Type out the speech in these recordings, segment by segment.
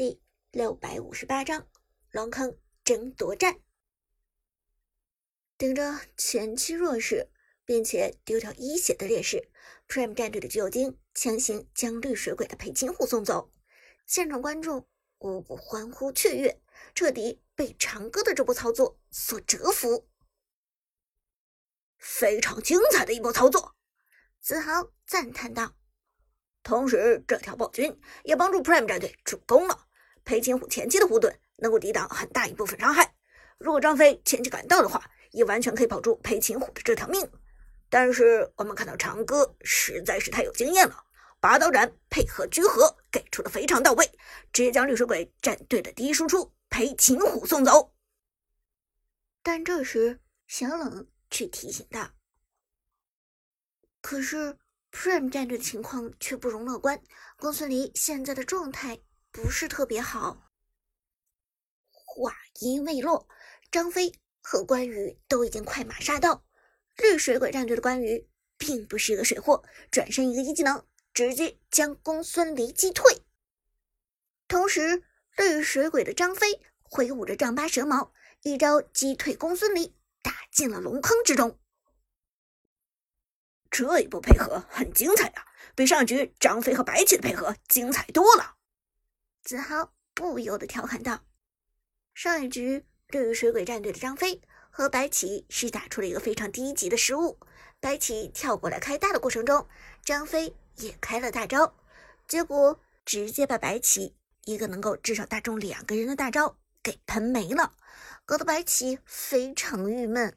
第六百五十八章龙坑争夺战。顶着前期弱势并且丢掉一血的劣势，Prime 战队的巨鲸强行将绿水鬼的裴擒虎送走，现场观众无不欢呼雀跃，彻底被长歌的这波操作所折服。非常精彩的一波操作，子豪赞叹道。同时，这条暴君也帮助 Prime 战队助攻了。裴擒虎前期的护盾能够抵挡很大一部分伤害，如果张飞前期赶到的话，也完全可以保住裴擒虎的这条命。但是我们看到长歌实在是太有经验了，拔刀斩配合居合给出的非常到位，直接将绿水鬼战队的第一输出裴擒虎送走。但这时小冷却提醒道：“可是。” Prime 战队的情况却不容乐观，公孙离现在的状态不是特别好。话音未落，张飞和关羽都已经快马杀到。绿水鬼战队的关羽并不是一个水货，转身一个一技能，直接将公孙离击退。同时，绿水鬼的张飞挥舞着丈八蛇矛，一招击退公孙离，打进了龙坑之中。这一波配合很精彩啊，比上局张飞和白起的配合精彩多了。子豪不由得调侃道：“上一局绿水鬼战队的张飞和白起是打出了一个非常低级的失误，白起跳过来开大的过程中，张飞也开了大招，结果直接把白起一个能够至少打中两个人的大招给喷没了，搞得白起非常郁闷。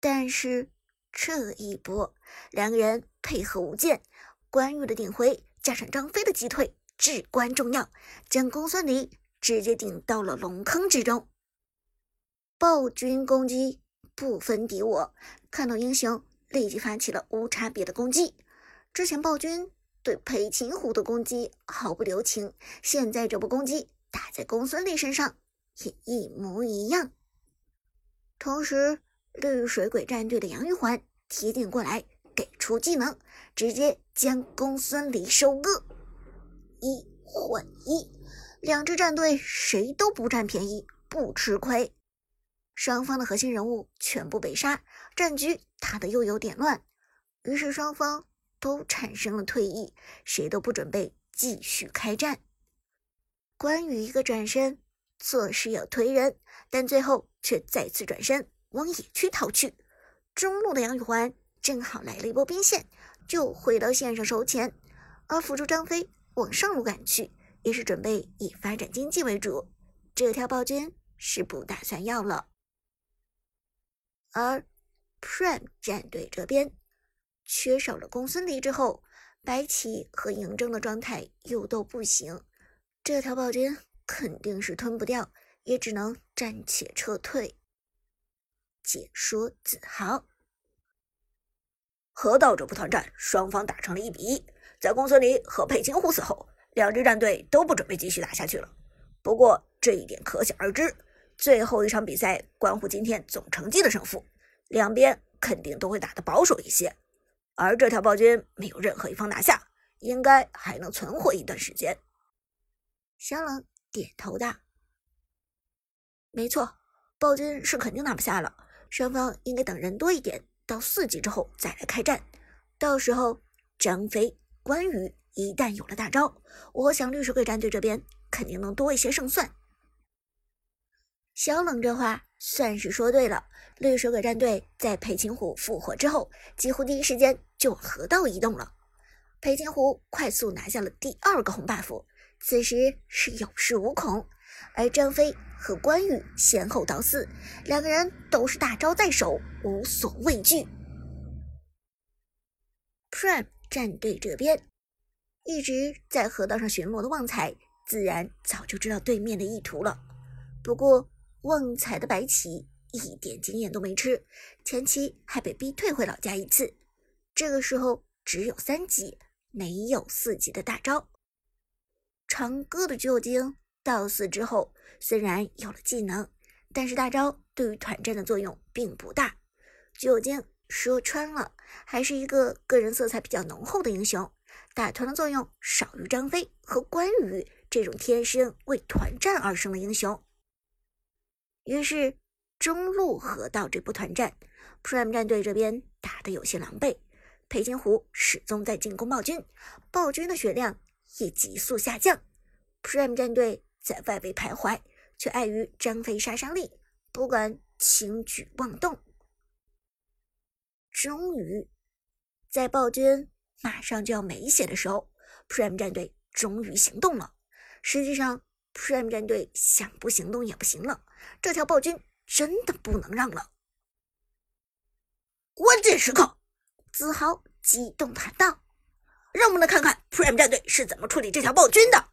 但是。”这一波，两个人配合无间，关羽的顶回加上张飞的击退至关重要，将公孙离直接顶到了龙坑之中。暴君攻击不分敌我，看到英雄立即发起了无差别的攻击。之前暴君对裴擒虎的攻击毫不留情，现在这波攻击打在公孙离身上也一模一样。同时。绿水鬼战队的杨玉环提点过来，给出技能，直接将公孙离收割。一换一，两支战队谁都不占便宜，不吃亏。双方的核心人物全部被杀，战局打得又有点乱。于是双方都产生了退役，谁都不准备继续开战。关羽一个转身，作势要推人，但最后却再次转身。往野区逃去，中路的杨玉环正好来了一波兵线，就回到线上收钱。而辅助张飞往上路赶去，也是准备以发展经济为主。这条暴君是不打算要了。而 Prime 战队这边缺少了公孙离之后，白起和嬴政的状态又都不行，这条暴君肯定是吞不掉，也只能暂且撤退。解说子豪，河道者不团战，双方打成了一比一。在公孙离和裴擒虎死后，两支战队都不准备继续打下去了。不过这一点可想而知，最后一场比赛关乎今天总成绩的胜负，两边肯定都会打得保守一些。而这条暴君没有任何一方拿下，应该还能存活一段时间。小冷点头道：“没错，暴君是肯定拿不下了。”双方应该等人多一点，到四级之后再来开战。到时候张飞、关羽一旦有了大招，我想绿水鬼战队这边肯定能多一些胜算。小冷这话算是说对了。绿水鬼战队在裴擒虎复活之后，几乎第一时间就往河道移动了。裴擒虎快速拿下了第二个红 buff，此时是有恃无恐。而张飞和关羽先后到四，两个人都是大招在手，无所畏惧。Prime 战队这边一直在河道上巡逻的旺财，自然早就知道对面的意图了。不过旺财的白起一点经验都没吃，前期还被逼退回老家一次，这个时候只有三级，没有四级的大招。长歌的救精。到四之后，虽然有了技能，但是大招对于团战的作用并不大。酒精说穿了，还是一个个人色彩比较浓厚的英雄，打团的作用少于张飞和关羽，这种天生为团战而生的英雄。于是中路河道这波团战，Prime 战队这边打得有些狼狈，裴擒虎始终在进攻暴君，暴君的血量也急速下降。Prime 战队在外围徘徊，却碍于张飞杀伤力，不敢轻举妄动。终于，在暴君马上就要没血的时候，Prime 战队终于行动了。实际上，Prime 战队想不行动也不行了，这条暴君真的不能让了。关键时刻，子豪激动喊道：“让我们来看看 Prime 战队是怎么处理这条暴君的。”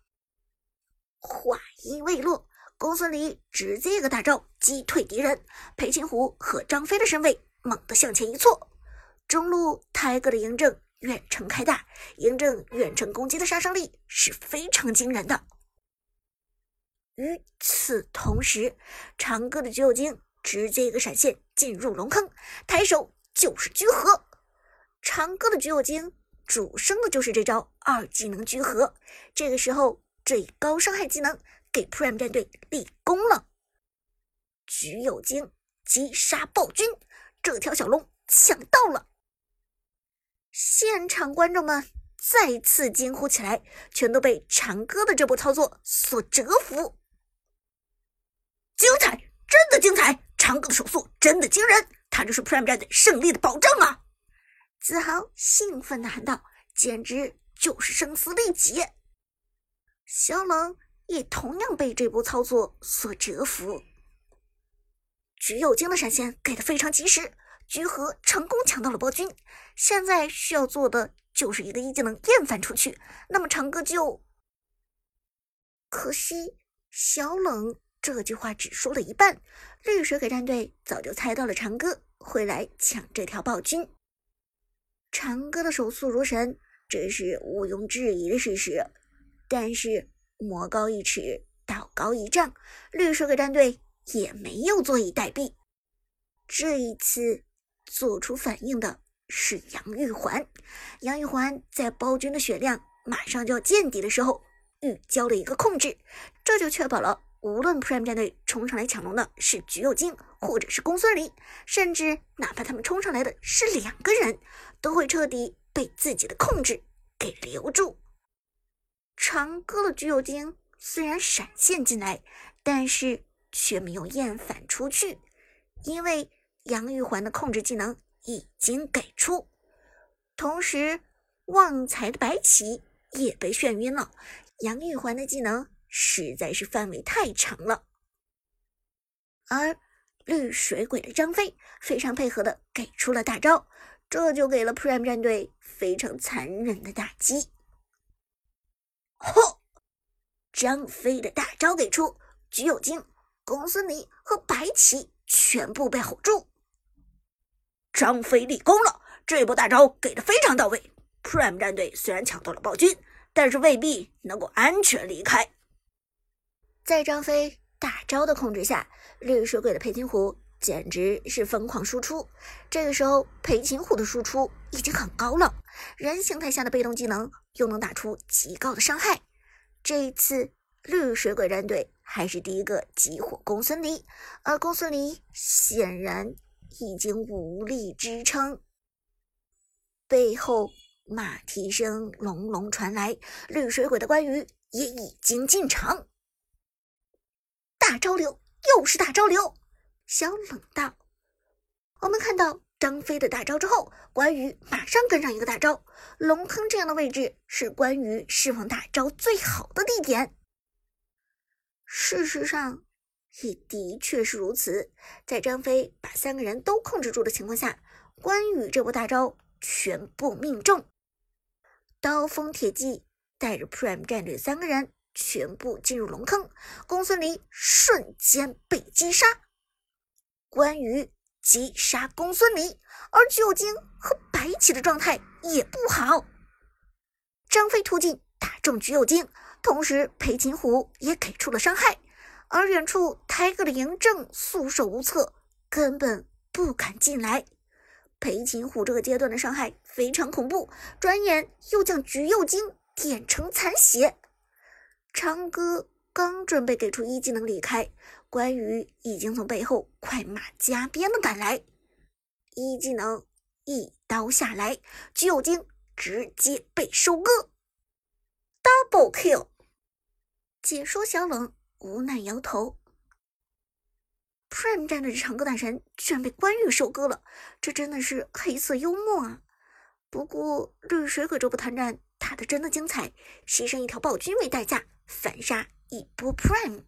话音未落，公孙离直接一个大招击退敌人。裴擒虎和张飞的身位猛地向前一错，中路泰哥的嬴政远程开大，嬴政远程攻击的杀伤力是非常惊人的。与此同时，长歌的橘右京直接一个闪现进入龙坑，抬手就是居合。长歌的橘右京主升的就是这招二技能居合，这个时候。最高伤害技能给 Prime 战队立功了，橘右京击杀暴君，这条小龙抢到了！现场观众们再次惊呼起来，全都被长歌的这波操作所折服。精彩，真的精彩！长歌的手速真的惊人，他就是 Prime 战队胜利的保障啊！子豪兴奋地喊道：“简直就是声嘶力竭！”小冷也同样被这波操作所折服。橘右京的闪现给的非常及时，橘河成功抢到了暴君。现在需要做的就是一个一技能厌烦出去，那么长歌就……可惜小冷这句话只说了一半，绿水鬼战队早就猜到了长歌会来抢这条暴君。长歌的手速如神，这是毋庸置疑的事实。但是魔高一尺，道高一丈，绿水鬼战队也没有坐以待毙。这一次做出反应的是杨玉环。杨玉环在暴君的血量马上就要见底的时候，预交了一个控制，这就确保了无论 Prime 战队冲上来抢龙的是橘右京或者是公孙离，甚至哪怕他们冲上来的是两个人，都会彻底被自己的控制给留住。长歌的橘右京虽然闪现进来，但是却没有厌反出去，因为杨玉环的控制技能已经给出。同时，旺财的白起也被眩晕了。杨玉环的技能实在是范围太长了，而绿水鬼的张飞非常配合的给出了大招，这就给了 Prime 战队非常残忍的打击。嚯！张飞的大招给出，橘右京、公孙离和白起全部被吼住。张飞立功了，这波大招给的非常到位。Prime 战队虽然抢到了暴君，但是未必能够安全离开。在张飞大招的控制下，绿水鬼的裴擒虎简直是疯狂输出。这个时候，裴擒虎的输出已经很高了，人形态下的被动技能。又能打出极高的伤害。这一次，绿水鬼战队还是第一个集火公孙离，而公孙离显然已经无力支撑。背后马蹄声隆隆传来，绿水鬼的关羽也已经进场。大招流，又是大招流！小冷道：“我们看到。”张飞的大招之后，关羽马上跟上一个大招。龙坑这样的位置是关羽释放大招最好的地点。事实上，也的确是如此。在张飞把三个人都控制住的情况下，关羽这波大招全部命中。刀锋铁骑带着 Prime 战队三个人全部进入龙坑，公孙离瞬间被击杀，关羽。击杀公孙离，而橘右京和白起的状态也不好。张飞突进打中橘右京，同时裴擒虎也给出了伤害，而远处抬哥的嬴政束手无策，根本不敢进来。裴擒虎这个阶段的伤害非常恐怖，转眼又将橘右京点成残血。长歌刚准备给出一技能离开，关羽已经从背后快马加鞭的赶来，一技能一刀下来，橘右京直接被收割，double kill。解说小冷无奈摇头，Prime 战队的长歌大神居然被关羽收割了，这真的是黑色幽默啊！不过绿水鬼这波团战打的真的精彩，牺牲一条暴君为代价，反杀一波 Prime。